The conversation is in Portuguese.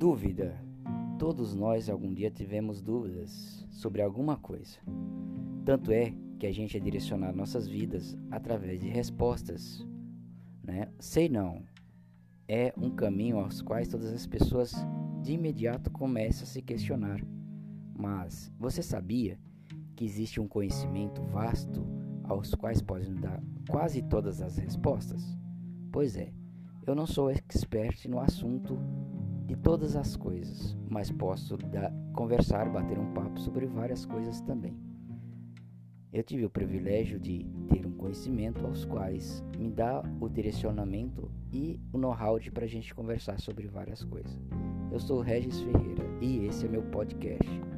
Dúvida. Todos nós algum dia tivemos dúvidas sobre alguma coisa. Tanto é que a gente é direcionar nossas vidas através de respostas. Né? Sei não. É um caminho aos quais todas as pessoas de imediato começam a se questionar. Mas você sabia que existe um conhecimento vasto aos quais podem dar quase todas as respostas? Pois é, eu não sou expert no assunto de todas as coisas, mas posso dar, conversar, bater um papo sobre várias coisas também. Eu tive o privilégio de ter um conhecimento aos quais me dá o direcionamento e o know-how para a gente conversar sobre várias coisas. Eu sou Regis Ferreira e esse é meu podcast.